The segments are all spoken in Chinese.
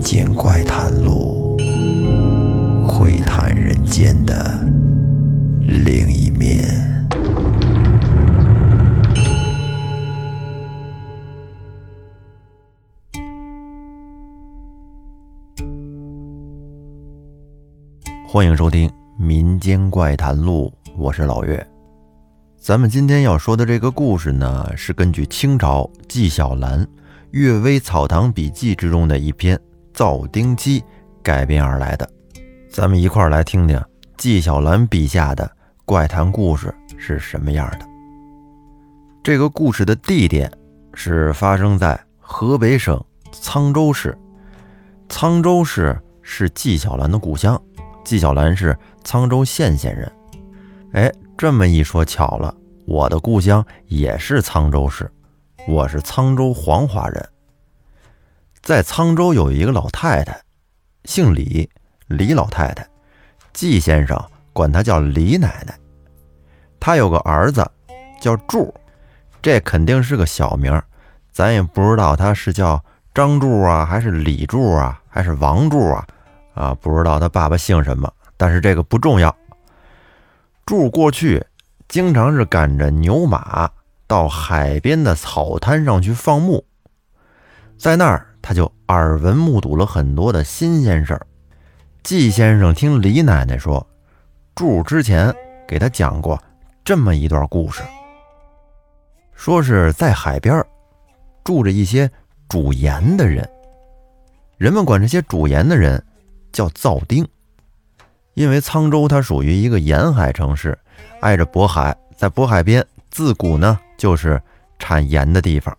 民间怪谈录，窥探人间的另一面。欢迎收听《民间怪谈录》，我是老岳。咱们今天要说的这个故事呢，是根据清朝纪晓岚《阅微草堂笔记》之中的一篇《造丁机》改编而来的。咱们一块儿来听听纪晓岚笔下的怪谈故事是什么样的。这个故事的地点是发生在河北省沧州市。沧州市是纪晓岚的故乡，纪晓岚是沧州县县人。哎。这么一说巧了，我的故乡也是沧州市，我是沧州黄骅人。在沧州有一个老太太，姓李，李老太太，季先生管她叫李奶奶。她有个儿子叫柱，这肯定是个小名，咱也不知道他是叫张柱啊，还是李柱啊，还是王柱啊，啊，不知道他爸爸姓什么，但是这个不重要。柱过去经常是赶着牛马到海边的草滩上去放牧，在那儿他就耳闻目睹了很多的新鲜事儿。季先生听李奶奶说，柱之前给他讲过这么一段故事，说是在海边住着一些煮盐的人，人们管这些煮盐的人叫灶丁。因为沧州它属于一个沿海城市，挨着渤海，在渤海边自古呢就是产盐的地方。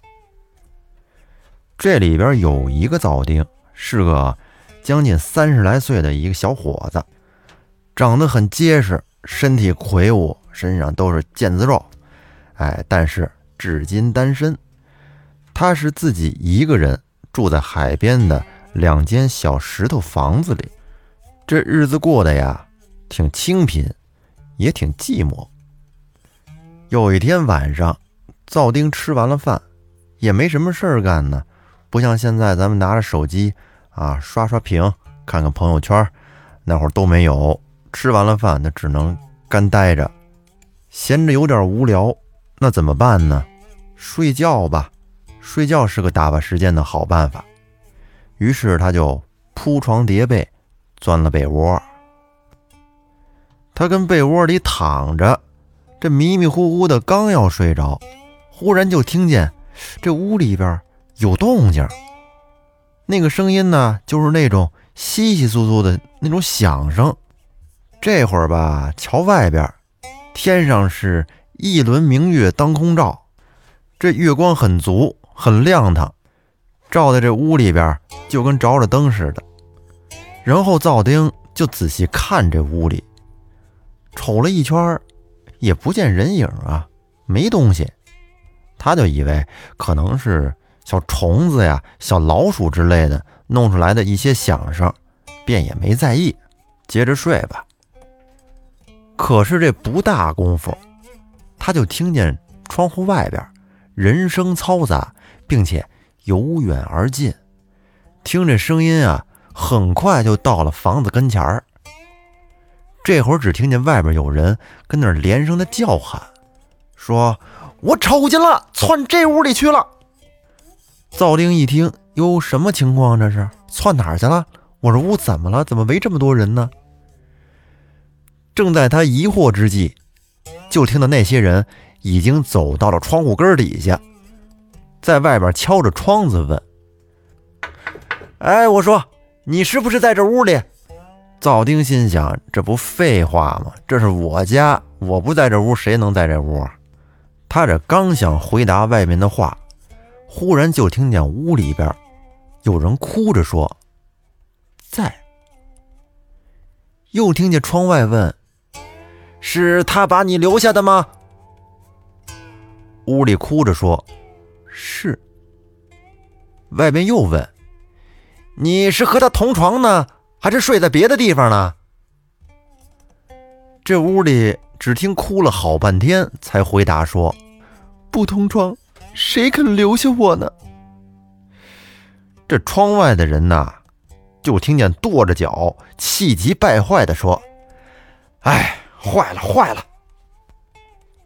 这里边有一个灶丁，是个将近三十来岁的一个小伙子，长得很结实，身体魁梧，身上都是腱子肉。哎，但是至今单身。他是自己一个人住在海边的两间小石头房子里。这日子过得呀，挺清贫，也挺寂寞。有一天晚上，灶丁吃完了饭，也没什么事儿干呢，不像现在咱们拿着手机啊刷刷屏、看看朋友圈，那会儿都没有。吃完了饭，那只能干待着，闲着有点无聊，那怎么办呢？睡觉吧，睡觉是个打发时间的好办法。于是他就铺床叠被。钻了被窝，他跟被窝里躺着，这迷迷糊糊的，刚要睡着，忽然就听见这屋里边有动静。那个声音呢，就是那种稀稀疏疏的那种响声。这会儿吧，瞧外边，天上是一轮明月当空照，这月光很足，很亮堂，照在这屋里边就跟着了灯似的。然后灶丁就仔细看这屋里，瞅了一圈，也不见人影啊，没东西。他就以为可能是小虫子呀、小老鼠之类的弄出来的一些响声，便也没在意，接着睡吧。可是这不大功夫，他就听见窗户外边人声嘈杂，并且由远而近，听这声音啊。很快就到了房子跟前儿，这会儿只听见外边有人跟那儿连声的叫喊，说：“我瞅见了，窜这屋里去了。”灶丁一听，哟，什么情况？这是窜哪儿去了？我这屋怎么了？怎么围这么多人呢？正在他疑惑之际，就听到那些人已经走到了窗户根底下，在外边敲着窗子问：“哎，我说。”你是不是在这屋里？灶丁心想：这不废话吗？这是我家，我不在这屋，谁能在这屋？他这刚想回答外面的话，忽然就听见屋里边有人哭着说：“在。”又听见窗外问：“是他把你留下的吗？”屋里哭着说：“是。”外边又问。你是和他同床呢，还是睡在别的地方呢？这屋里只听哭了好半天，才回答说：“不同床，谁肯留下我呢？”这窗外的人呐，就听见跺着脚、气急败坏地说：“哎，坏了，坏了！”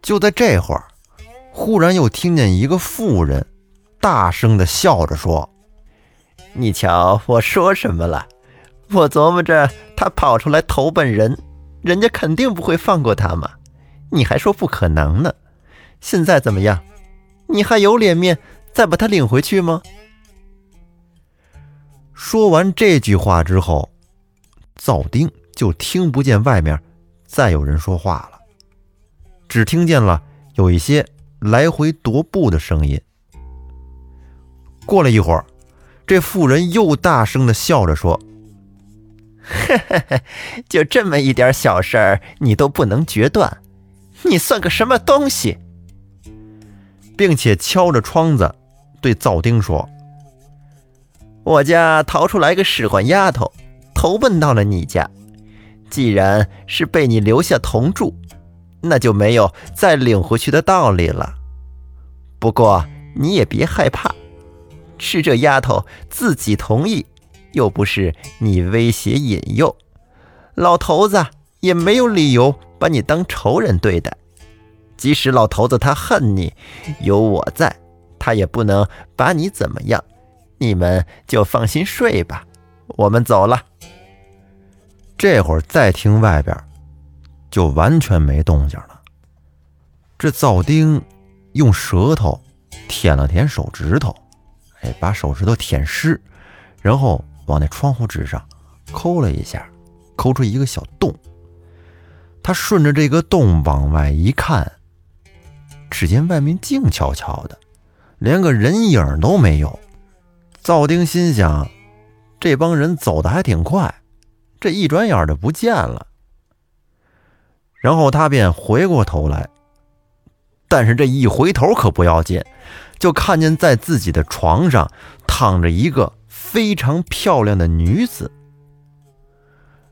就在这会儿，忽然又听见一个妇人大声地笑着说：“你瞧我说什么了？我琢磨着他跑出来投奔人，人家肯定不会放过他嘛。你还说不可能呢？现在怎么样？你还有脸面再把他领回去吗？”说完这句话之后，灶丁就听不见外面再有人说话了，只听见了有一些来回踱步的声音。过了一会儿，这妇人又大声的笑着说：“嘿嘿嘿，就这么一点小事儿，你都不能决断，你算个什么东西？”并且敲着窗子对灶丁说。我家逃出来个使唤丫头，投奔到了你家。既然是被你留下同住，那就没有再领回去的道理了。不过你也别害怕，是这丫头自己同意，又不是你威胁引诱。老头子也没有理由把你当仇人对待。即使老头子他恨你，有我在，他也不能把你怎么样。你们就放心睡吧，我们走了。这会儿再听外边，就完全没动静了。这灶丁用舌头舔了舔手指头，哎，把手指头舔湿，然后往那窗户纸上抠了一下，抠出一个小洞。他顺着这个洞往外一看，只见外面静悄悄的，连个人影都没有。赵丁心想：“这帮人走的还挺快，这一转眼就不见了。”然后他便回过头来，但是这一回头可不要紧，就看见在自己的床上躺着一个非常漂亮的女子。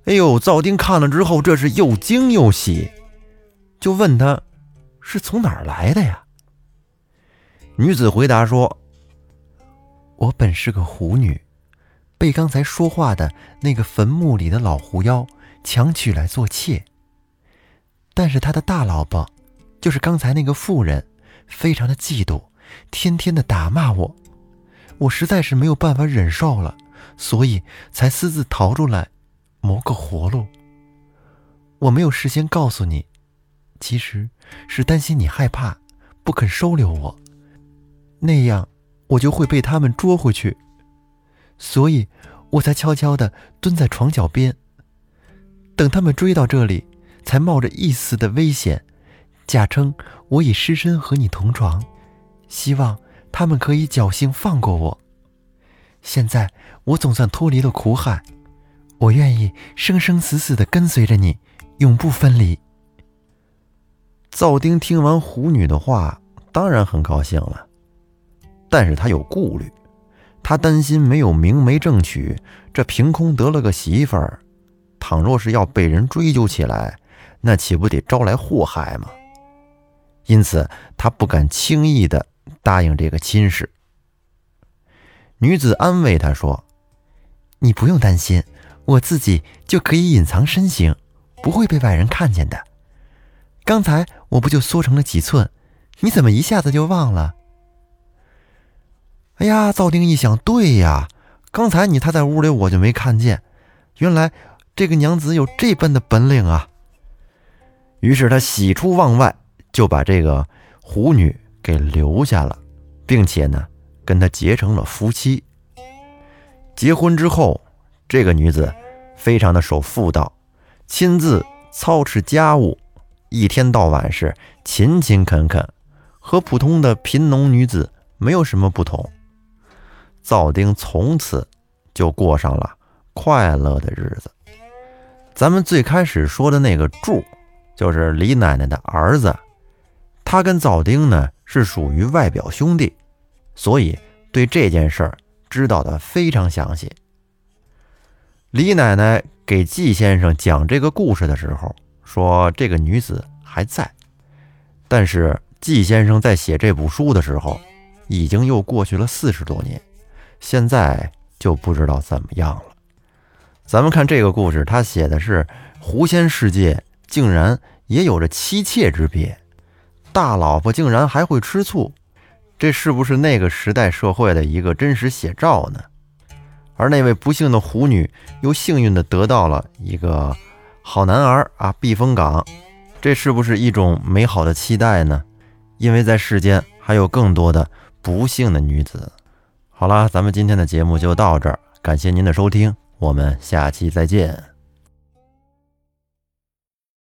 哎呦！赵丁看了之后，这是又惊又喜，就问他：“是从哪儿来的呀？”女子回答说。我本是个狐女，被刚才说话的那个坟墓里的老狐妖强娶来做妾。但是他的大老婆，就是刚才那个妇人，非常的嫉妒，天天的打骂我，我实在是没有办法忍受了，所以才私自逃出来，谋个活路。我没有事先告诉你，其实是担心你害怕，不肯收留我，那样。我就会被他们捉回去，所以我才悄悄地蹲在床脚边，等他们追到这里，才冒着一丝的危险，假称我已失身和你同床，希望他们可以侥幸放过我。现在我总算脱离了苦海，我愿意生生死死地跟随着你，永不分离。灶丁听完狐女的话，当然很高兴了。但是他有顾虑，他担心没有明媒正娶，这凭空得了个媳妇儿，倘若是要被人追究起来，那岂不得招来祸害吗？因此，他不敢轻易的答应这个亲事。女子安慰他说：“你不用担心，我自己就可以隐藏身形，不会被外人看见的。刚才我不就缩成了几寸，你怎么一下子就忘了？”哎呀，赵丁一想，对呀，刚才你他在屋里，我就没看见。原来这个娘子有这般的本领啊！于是他喜出望外，就把这个狐女给留下了，并且呢，跟她结成了夫妻。结婚之后，这个女子非常的守妇道，亲自操持家务，一天到晚是勤勤恳恳，和普通的贫农女子没有什么不同。灶丁从此就过上了快乐的日子。咱们最开始说的那个柱，就是李奶奶的儿子，他跟灶丁呢是属于外表兄弟，所以对这件事儿知道的非常详细。李奶奶给季先生讲这个故事的时候，说这个女子还在，但是季先生在写这部书的时候，已经又过去了四十多年。现在就不知道怎么样了。咱们看这个故事，他写的是狐仙世界竟然也有着妻妾之别，大老婆竟然还会吃醋，这是不是那个时代社会的一个真实写照呢？而那位不幸的狐女又幸运地得到了一个好男儿啊，避风港，这是不是一种美好的期待呢？因为在世间还有更多的不幸的女子。好啦，咱们今天的节目就到这儿，感谢您的收听，我们下期再见。